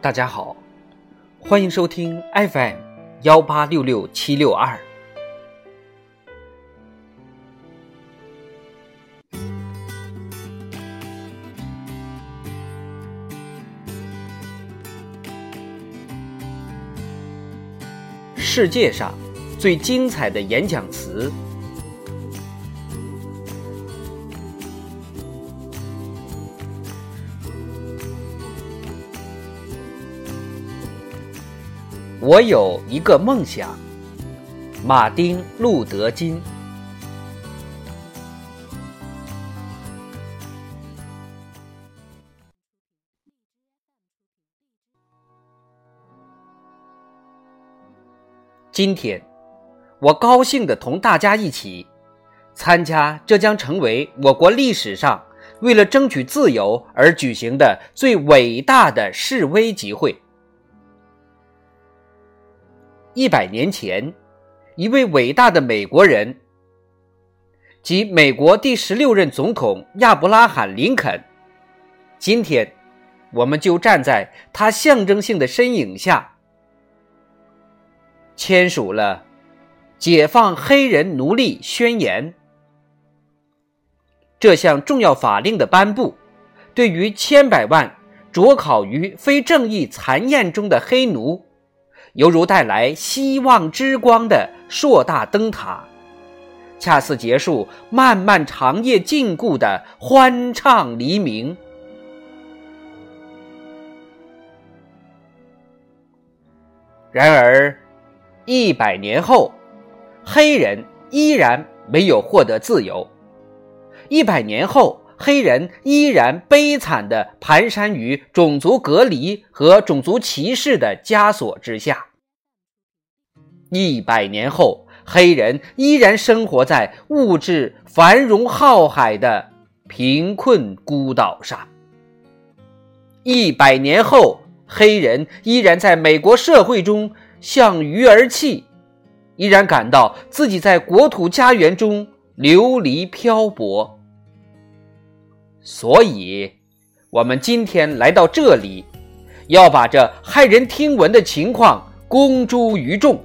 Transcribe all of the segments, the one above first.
大家好，欢迎收听 FM 幺八六六七六二。世界上最精彩的演讲词。我有一个梦想，马丁·路德·金。今天，我高兴的同大家一起参加这将成为我国历史上为了争取自由而举行的最伟大的示威集会。一百年前，一位伟大的美国人，即美国第十六任总统亚伯拉罕·林肯。今天，我们就站在他象征性的身影下，签署了《解放黑人奴隶宣言》。这项重要法令的颁布，对于千百万灼烤于非正义残焰中的黑奴。犹如带来希望之光的硕大灯塔，恰似结束漫漫长夜禁锢的欢畅黎明。然而，一百年后，黑人依然没有获得自由；一百年后，黑人依然悲惨的蹒跚于种族隔离和种族歧视的枷锁之下。一百年后，黑人依然生活在物质繁荣浩海的贫困孤岛上。一百年后，黑人依然在美国社会中向鱼而泣，依然感到自己在国土家园中流离漂泊。所以，我们今天来到这里，要把这骇人听闻的情况公诸于众。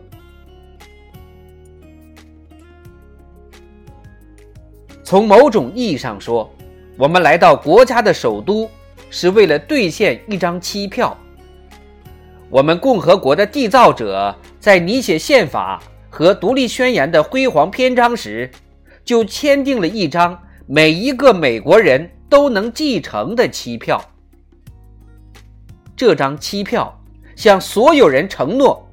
从某种意义上说，我们来到国家的首都是为了兑现一张期票。我们共和国的缔造者在拟写宪法和独立宣言的辉煌篇章时，就签订了一张每一个美国人都能继承的期票。这张期票向所有人承诺，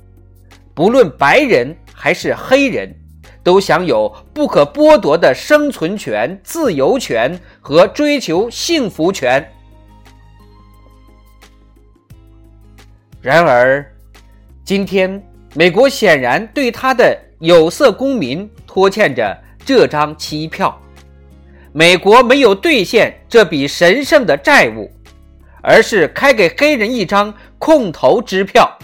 不论白人还是黑人。都享有不可剥夺的生存权、自由权和追求幸福权。然而，今天美国显然对他的有色公民拖欠着这张期票。美国没有兑现这笔神圣的债务，而是开给黑人一张空头支票，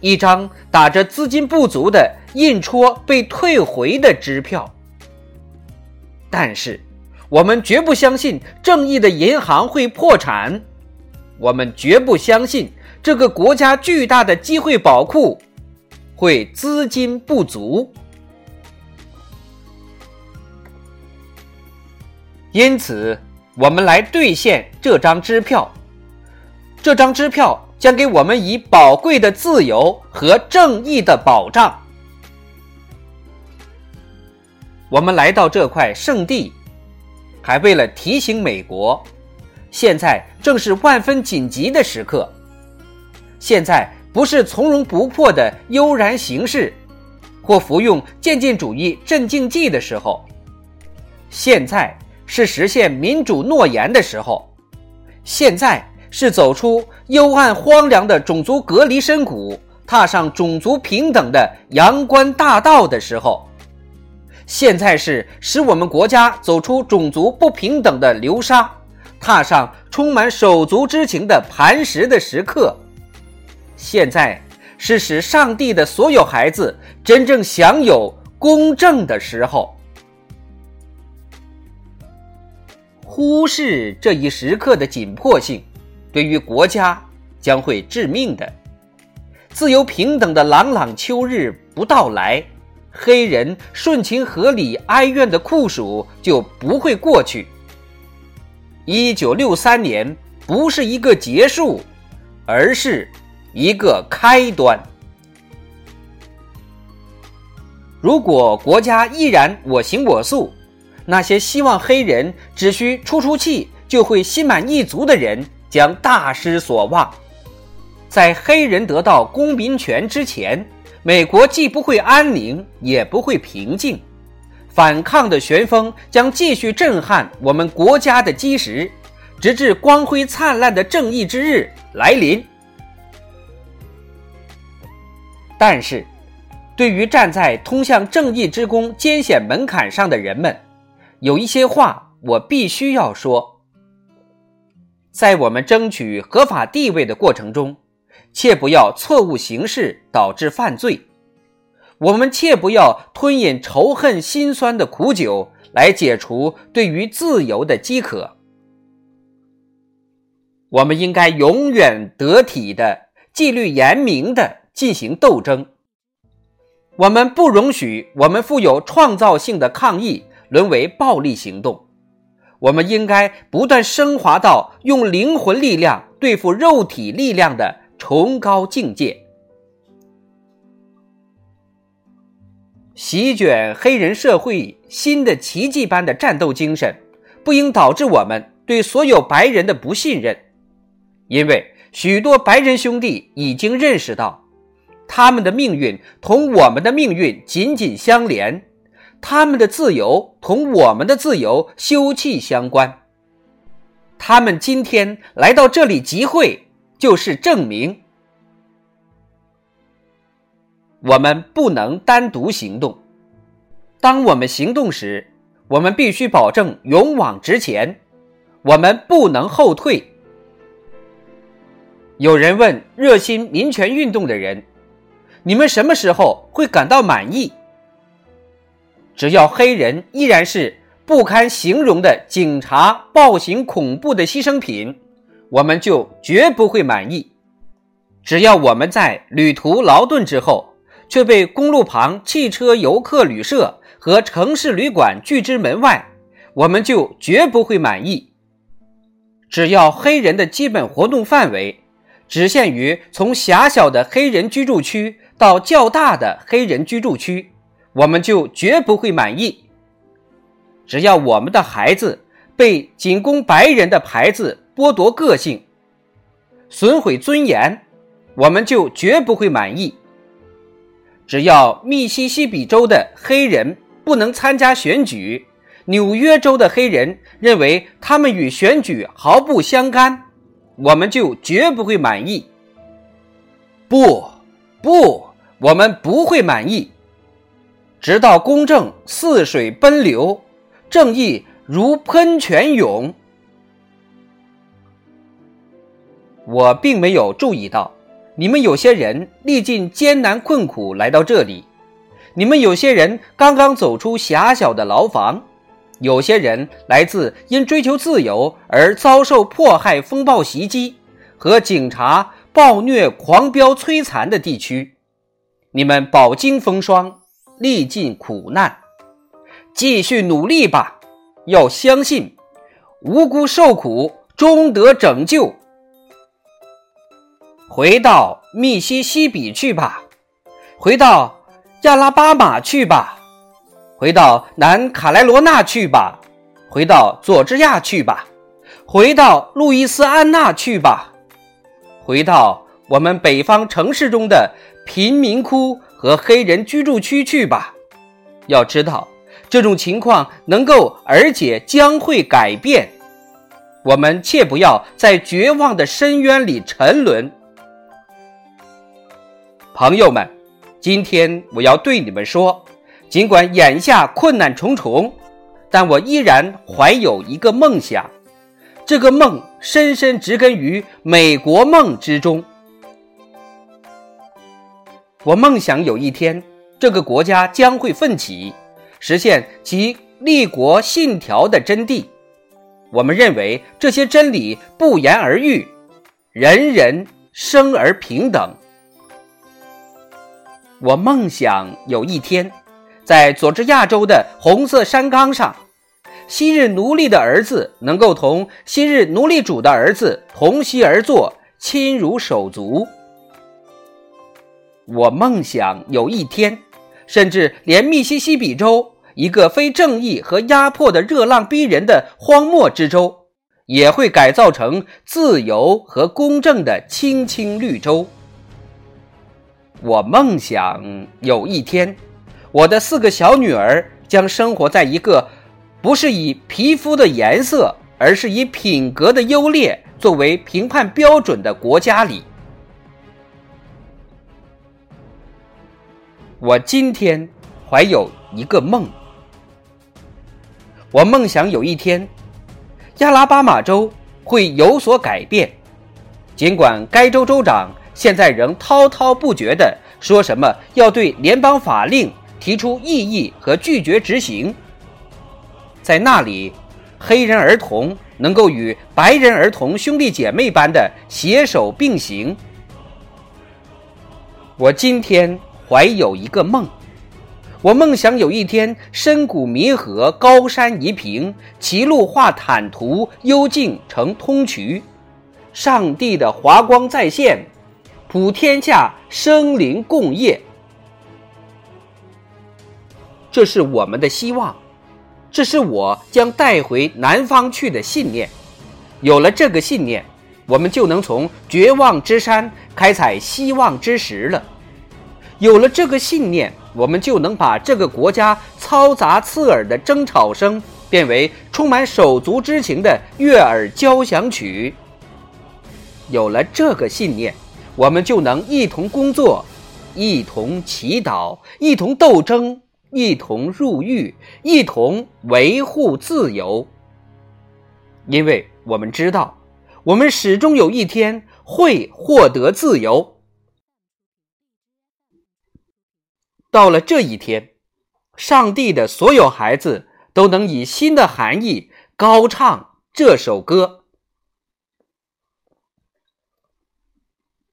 一张打着资金不足的。印戳被退回的支票，但是我们绝不相信正义的银行会破产，我们绝不相信这个国家巨大的机会宝库会资金不足，因此我们来兑现这张支票。这张支票将给我们以宝贵的自由和正义的保障。我们来到这块圣地，还为了提醒美国，现在正是万分紧急的时刻。现在不是从容不迫的悠然行事，或服用渐进主义镇静剂的时候。现在是实现民主诺言的时候。现在是走出幽暗荒凉的种族隔离深谷，踏上种族平等的阳关大道的时候。现在是使我们国家走出种族不平等的流沙，踏上充满手足之情的磐石的时刻。现在是使上帝的所有孩子真正享有公正的时候。忽视这一时刻的紧迫性，对于国家将会致命的。自由平等的朗朗秋日不到来，黑人顺情合理哀怨的酷暑就不会过去。一九六三年不是一个结束，而是一个开端。如果国家依然我行我素，那些希望黑人只需出出气就会心满意足的人将大失所望。在黑人得到公民权之前，美国既不会安宁，也不会平静。反抗的旋风将继续震撼我们国家的基石，直至光辉灿烂的正义之日来临。但是，对于站在通向正义之宫艰险门槛上的人们，有一些话我必须要说：在我们争取合法地位的过程中。切不要错误行事导致犯罪，我们切不要吞饮仇恨心酸的苦酒来解除对于自由的饥渴。我们应该永远得体的、纪律严明的进行斗争。我们不容许我们富有创造性的抗议沦为暴力行动。我们应该不断升华到用灵魂力量对付肉体力量的。崇高境界，席卷黑人社会新的奇迹般的战斗精神，不应导致我们对所有白人的不信任，因为许多白人兄弟已经认识到，他们的命运同我们的命运紧紧相连，他们的自由同我们的自由休戚相关。他们今天来到这里集会。就是证明，我们不能单独行动。当我们行动时，我们必须保证勇往直前，我们不能后退。有人问热心民权运动的人：“你们什么时候会感到满意？”只要黑人依然是不堪形容的警察暴行恐怖的牺牲品。我们就绝不会满意。只要我们在旅途劳顿之后，却被公路旁汽车游客旅社和城市旅馆拒之门外，我们就绝不会满意。只要黑人的基本活动范围只限于从狭小的黑人居住区到较大的黑人居住区，我们就绝不会满意。只要我们的孩子被仅供白人的牌子。剥夺个性，损毁尊严，我们就绝不会满意。只要密西西比州的黑人不能参加选举，纽约州的黑人认为他们与选举毫不相干，我们就绝不会满意。不，不，我们不会满意，直到公正似水奔流，正义如喷泉涌。我并没有注意到，你们有些人历尽艰难困苦来到这里，你们有些人刚刚走出狭小的牢房，有些人来自因追求自由而遭受迫害、风暴袭击和警察暴虐、狂飙摧残的地区。你们饱经风霜，历尽苦难，继续努力吧！要相信，无辜受苦终得拯救。回到密西西比去吧，回到亚拉巴马去吧，回到南卡莱罗纳去吧，回到佐治亚去吧，回到路易斯安那去吧，回到我们北方城市中的贫民窟和黑人居住区去吧。要知道，这种情况能够，而且将会改变。我们切不要在绝望的深渊里沉沦。朋友们，今天我要对你们说，尽管眼下困难重重，但我依然怀有一个梦想，这个梦深深植根于美国梦之中。我梦想有一天，这个国家将会奋起，实现其立国信条的真谛。我们认为这些真理不言而喻，人人生而平等。我梦想有一天，在佐治亚州的红色山岗上，昔日奴隶的儿子能够同昔日奴隶主的儿子同席而坐，亲如手足。我梦想有一天，甚至连密西西比州一个非正义和压迫的热浪逼人的荒漠之州，也会改造成自由和公正的青青绿洲。我梦想有一天，我的四个小女儿将生活在一个不是以皮肤的颜色，而是以品格的优劣作为评判标准的国家里。我今天怀有一个梦，我梦想有一天，亚拉巴马州会有所改变，尽管该州州长。现在仍滔滔不绝地说什么要对联邦法令提出异议和拒绝执行。在那里，黑人儿童能够与白人儿童兄弟姐妹般的携手并行。我今天怀有一个梦，我梦想有一天深谷弥合，高山移平，歧路化坦途，幽径成通衢，上帝的华光再现。普天下生灵共业，这是我们的希望，这是我将带回南方去的信念。有了这个信念，我们就能从绝望之山开采希望之石了。有了这个信念，我们就能把这个国家嘈杂刺耳的争吵声变为充满手足之情的悦耳交响曲。有了这个信念。我们就能一同工作，一同祈祷，一同斗争，一同入狱，一同维护自由。因为我们知道，我们始终有一天会获得自由。到了这一天，上帝的所有孩子都能以新的含义高唱这首歌。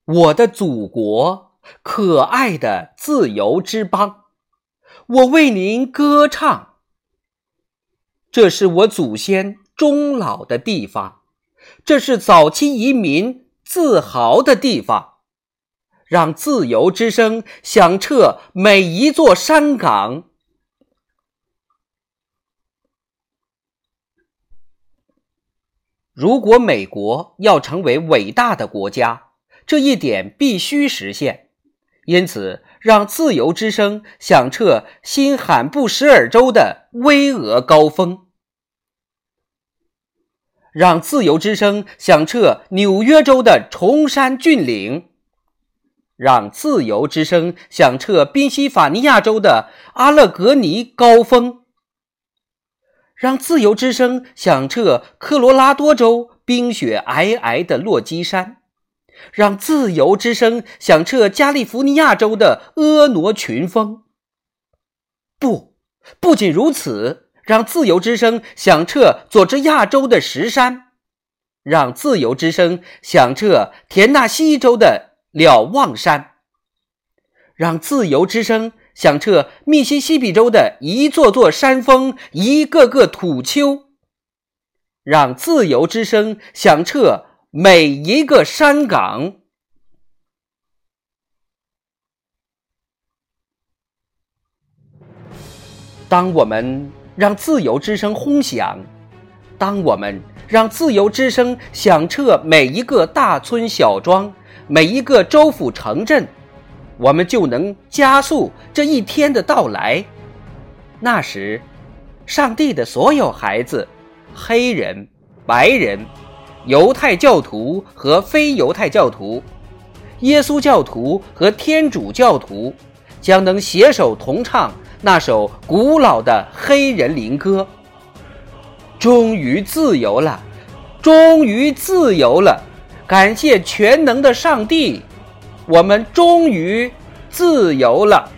我的祖国，可爱的自由之邦，我为您歌唱。这是我祖先终老的地方，这是早期移民自豪的地方。让自由之声响彻每一座山岗。如果美国要成为伟大的国家，这一点必须实现，因此，让自由之声响彻新罕布什尔州的巍峨高峰，让自由之声响彻纽约州的崇山峻岭，让自由之声响彻宾夕法尼亚州的阿勒格尼高峰，让自由之声响彻科罗拉多州冰雪皑皑的落基山。让自由之声响彻加利福尼亚州的婀娜群峰。不，不仅如此，让自由之声响彻佐治亚州的石山，让自由之声响彻田纳西州的瞭望山，让自由之声响彻密西西比州的一座座山峰、一个个土丘，让自由之声响彻。每一个山岗，当我们让自由之声轰响，当我们让自由之声响彻每一个大村小庄、每一个州府城镇，我们就能加速这一天的到来。那时，上帝的所有孩子，黑人、白人。犹太教徒和非犹太教徒，耶稣教徒和天主教徒，将能携手同唱那首古老的黑人灵歌。终于自由了，终于自由了！感谢全能的上帝，我们终于自由了。